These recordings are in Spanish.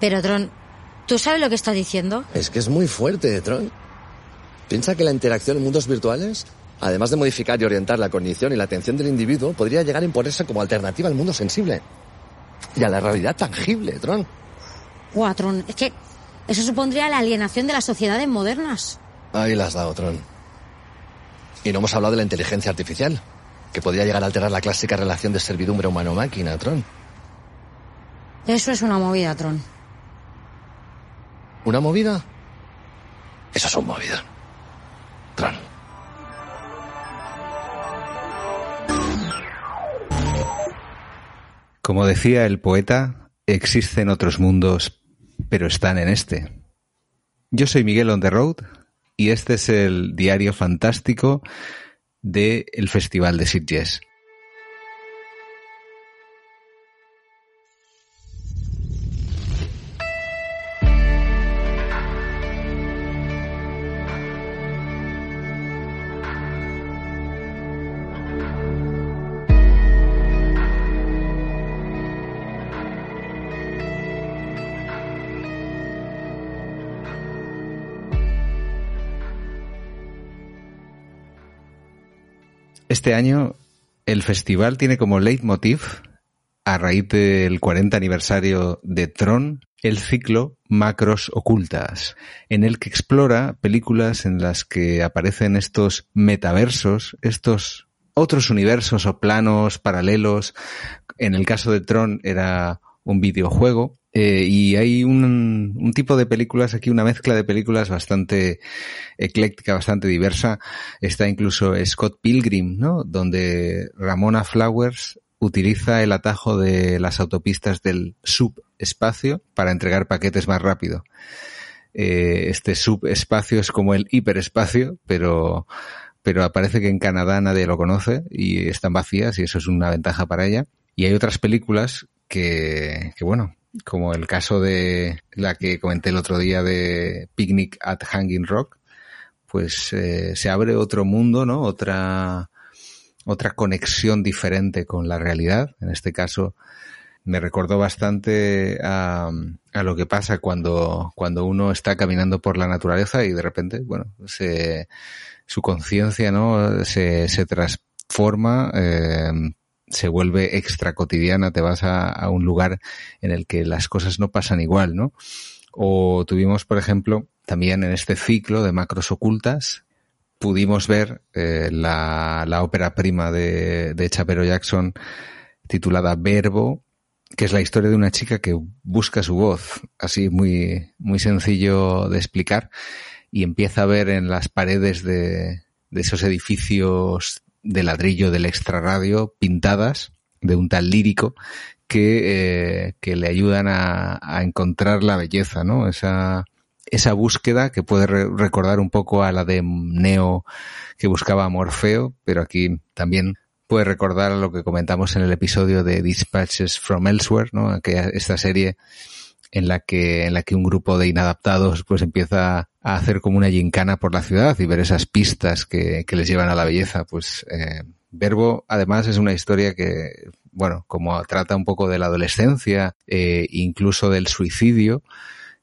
Pero, Tron, ¿tú sabes lo que estás diciendo? Es que es muy fuerte, Tron. Piensa que la interacción en mundos virtuales, además de modificar y orientar la cognición y la atención del individuo, podría llegar a imponerse como alternativa al mundo sensible. Y a la realidad tangible, Tron. Guau, Tron, es que eso supondría la alienación de las sociedades modernas. Ahí las has dado, Tron. Y no hemos hablado de la inteligencia artificial, que podría llegar a alterar la clásica relación de servidumbre humano-máquina, Tron. Eso es una movida, Tron. ¿Una movida? Eso es un movida. Tron. Como decía el poeta, existen otros mundos, pero están en este. Yo soy Miguel on the road y este es el diario fantástico del el Festival de Sitges. Este año el festival tiene como leitmotiv, a raíz del 40 aniversario de Tron, el ciclo Macros Ocultas, en el que explora películas en las que aparecen estos metaversos, estos otros universos o planos paralelos. En el caso de Tron era un videojuego. Eh, y hay un, tipo de películas aquí, una mezcla de películas bastante ecléctica, bastante diversa. Está incluso Scott Pilgrim, ¿no? Donde Ramona Flowers utiliza el atajo de las autopistas del subespacio para entregar paquetes más rápido. Eh, este subespacio es como el hiperespacio, pero pero parece que en Canadá nadie lo conoce y están vacías y eso es una ventaja para ella. Y hay otras películas que, que bueno, como el caso de la que comenté el otro día de Picnic at Hanging Rock, pues eh, se abre otro mundo, ¿no? Otra, otra conexión diferente con la realidad. En este caso, me recordó bastante a, a, lo que pasa cuando, cuando uno está caminando por la naturaleza y de repente, bueno, se, su conciencia, ¿no? Se, se transforma, eh, se vuelve extra cotidiana, te vas a, un lugar en el que las cosas no pasan igual, ¿no? O tuvimos, por ejemplo, también en este ciclo de macros ocultas, pudimos ver eh, la, la, ópera prima de, de Chapero Jackson titulada Verbo, que es la historia de una chica que busca su voz, así muy, muy sencillo de explicar, y empieza a ver en las paredes de, de esos edificios de ladrillo del extrarradio pintadas de un tal lírico que, eh, que le ayudan a, a, encontrar la belleza, ¿no? Esa, esa búsqueda que puede re recordar un poco a la de Neo que buscaba a Morfeo, pero aquí también puede recordar lo que comentamos en el episodio de Dispatches from Elsewhere, ¿no? Aquella, esta serie en la que en la que un grupo de inadaptados pues empieza a hacer como una gincana por la ciudad y ver esas pistas que, que les llevan a la belleza pues eh, Verbo además es una historia que bueno como trata un poco de la adolescencia eh, incluso del suicidio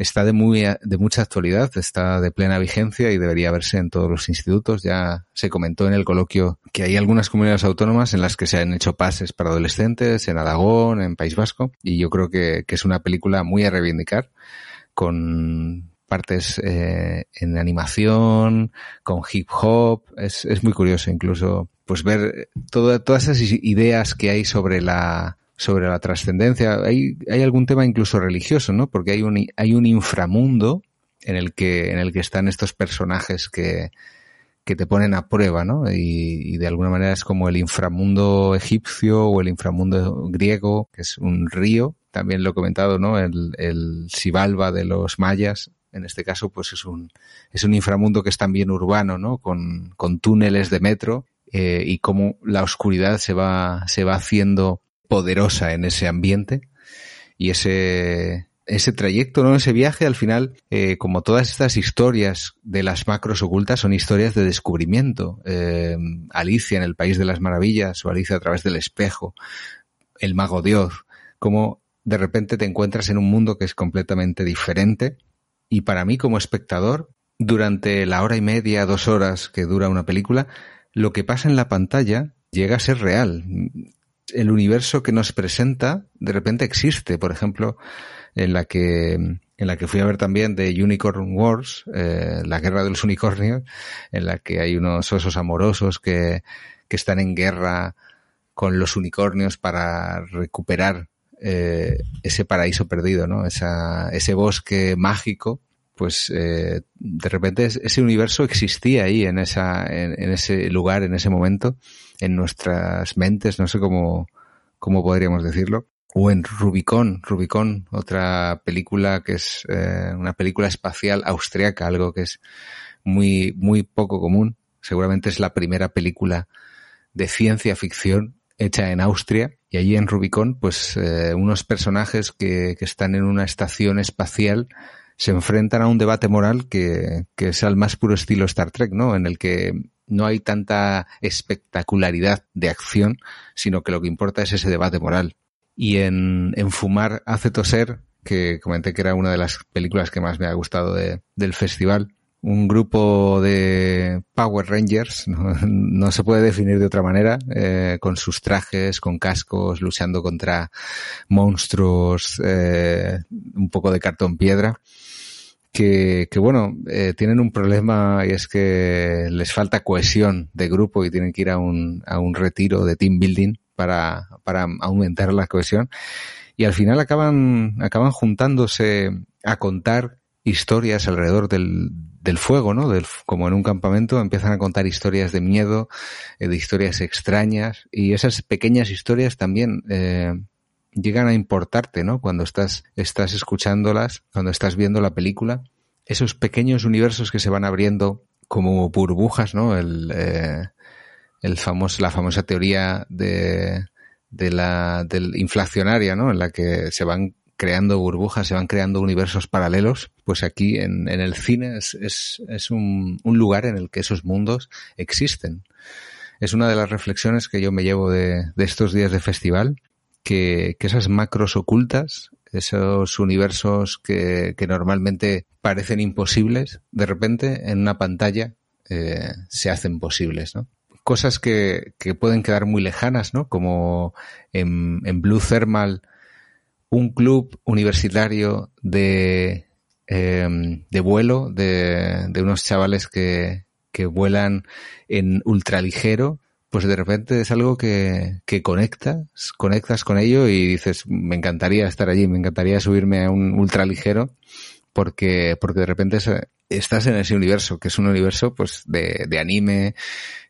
está de muy de mucha actualidad, está de plena vigencia y debería verse en todos los institutos. Ya se comentó en el coloquio que hay algunas comunidades autónomas en las que se han hecho pases para adolescentes, en Aragón, en País Vasco, y yo creo que, que es una película muy a reivindicar, con partes eh, en animación, con hip hop, es, es muy curioso incluso pues ver todo, todas esas ideas que hay sobre la sobre la trascendencia. Hay, hay algún tema incluso religioso, ¿no? Porque hay un, hay un inframundo en el que, en el que están estos personajes que, que te ponen a prueba, ¿no? Y, y, de alguna manera es como el inframundo egipcio o el inframundo griego, que es un río. También lo he comentado, ¿no? El, el Sibalba de los mayas. En este caso, pues es un, es un inframundo que es también urbano, ¿no? Con, con túneles de metro, eh, y cómo la oscuridad se va, se va haciendo poderosa en ese ambiente y ese ese trayecto, ¿no? Ese viaje, al final, eh, como todas estas historias de las macros ocultas, son historias de descubrimiento. Eh, Alicia en el País de las Maravillas o Alicia a través del espejo, el mago Dios, como de repente te encuentras en un mundo que es completamente diferente y para mí como espectador, durante la hora y media, dos horas que dura una película, lo que pasa en la pantalla llega a ser real. El universo que nos presenta de repente existe. Por ejemplo, en la que en la que fui a ver también de Unicorn Wars, eh, la guerra de los unicornios, en la que hay unos osos amorosos que, que están en guerra con los unicornios para recuperar eh, ese paraíso perdido, ¿no? Esa, ese bosque mágico, pues eh, de repente ese universo existía ahí en esa, en, ese lugar, en ese momento, en nuestras mentes, no sé cómo, cómo podríamos decirlo o en Rubicon, Rubicon, otra película que es eh, una película espacial austriaca, algo que es muy, muy poco común. Seguramente es la primera película de ciencia ficción hecha en Austria. Y allí en Rubicon, pues eh, unos personajes que, que, están en una estación espacial se enfrentan a un debate moral que, que es al más puro estilo Star Trek, ¿no? En el que no hay tanta espectacularidad de acción, sino que lo que importa es ese debate moral y en, en Fumar hace toser, que comenté que era una de las películas que más me ha gustado de, del festival. Un grupo de Power Rangers, no, se puede definir de otra manera, eh, con sus trajes, con cascos, luchando contra monstruos, eh, un poco de cartón piedra. Que, que, bueno, eh, tienen un problema y es que les falta cohesión de grupo y tienen que ir a un, a un retiro de team building para, para aumentar la cohesión. Y al final acaban, acaban juntándose a contar historias alrededor del, del fuego, ¿no? Del, como en un campamento, empiezan a contar historias de miedo, eh, de historias extrañas, y esas pequeñas historias también eh, llegan a importarte, ¿no? Cuando estás, estás escuchándolas, cuando estás viendo la película, esos pequeños universos que se van abriendo como burbujas, ¿no? El, eh, el famoso, la famosa teoría de, de la del inflacionaria, ¿no? En la que se van creando burbujas, se van creando universos paralelos, pues aquí en, en el cine es, es, un, un, lugar en el que esos mundos existen. Es una de las reflexiones que yo me llevo de, de estos días de festival, que, que, esas macros ocultas, esos universos que, que normalmente parecen imposibles, de repente en una pantalla eh, se hacen posibles, ¿no? cosas que, que pueden quedar muy lejanas, ¿no? Como en, en Blue Thermal, un club universitario de, eh, de vuelo de, de, unos chavales que, que vuelan en ultraligero, pues de repente es algo que, que conectas, conectas con ello y dices, me encantaría estar allí, me encantaría subirme a un ultraligero porque, porque de repente estás en ese universo, que es un universo pues de, de anime,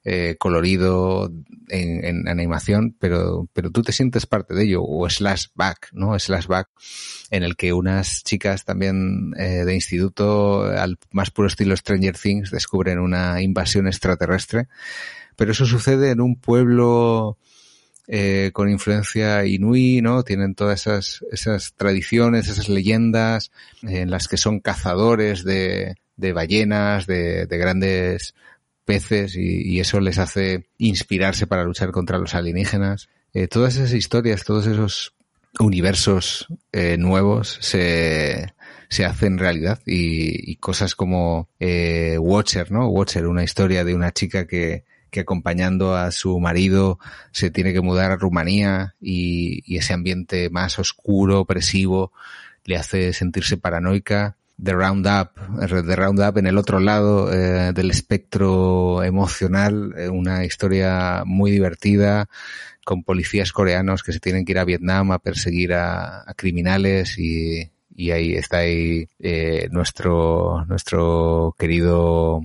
eh, colorido, en, en, animación, pero, pero tú te sientes parte de ello, o slash back, ¿no? Slash back, en el que unas chicas también eh, de instituto, al más puro estilo Stranger Things, descubren una invasión extraterrestre, pero eso sucede en un pueblo eh, con influencia inuí, ¿no? Tienen todas esas, esas tradiciones, esas leyendas en las que son cazadores de, de ballenas, de, de grandes peces y, eso les hace inspirarse para luchar contra los alienígenas. Eh, todas esas historias, todos esos universos eh, nuevos se, se hacen realidad y, cosas como Watcher, ¿no? Watcher, una historia de una chica que, que acompañando a su marido se tiene que mudar a Rumanía y, ese ambiente más oscuro, opresivo, le hace sentirse paranoica. The Roundup, The Roundup en el otro lado eh, del espectro emocional, eh, una historia muy divertida con policías coreanos que se tienen que ir a Vietnam a perseguir a, criminales y, ahí está ahí eh, nuestro nuestro querido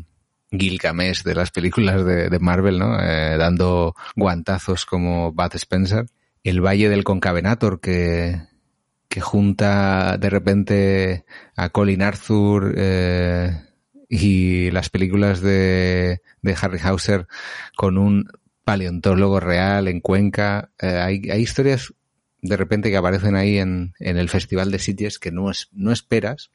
Gilgamesh de las películas de, Marvel, ¿no? Eh, dando guantazos como Bud Spencer. El Valle del Concavenator que, que junta de repente a Colin Arthur eh, y las películas de, de Harryhauser con un paleontólogo real en Cuenca. Eh, hay, hay historias de repente que aparecen ahí en, en el Festival de Sitges que no, es, no esperas,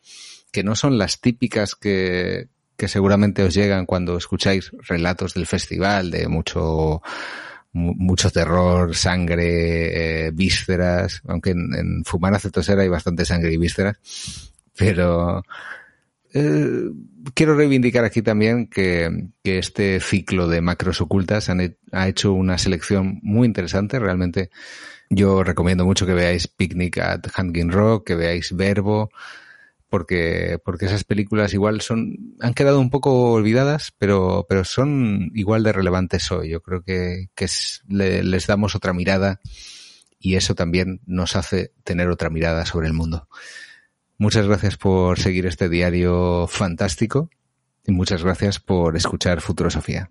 que no son las típicas que, que seguramente os llegan cuando escucháis relatos del festival de mucho mucho terror, sangre, eh, vísceras, aunque en, en Fumar Acetosera hay bastante sangre y vísceras, pero eh, quiero reivindicar aquí también que, que, este ciclo de macros ocultas han, ha hecho una selección muy interesante. Realmente yo recomiendo mucho que veáis Picnic at Hanging Rock, que veáis Verbo, porque, porque esas películas igual son, han quedado un poco olvidadas, pero, pero son igual de relevantes hoy. Yo creo que, que le, les damos otra mirada y eso también nos hace tener otra mirada sobre el mundo. Muchas gracias por seguir este diario fantástico y muchas gracias por escuchar Futurosofía.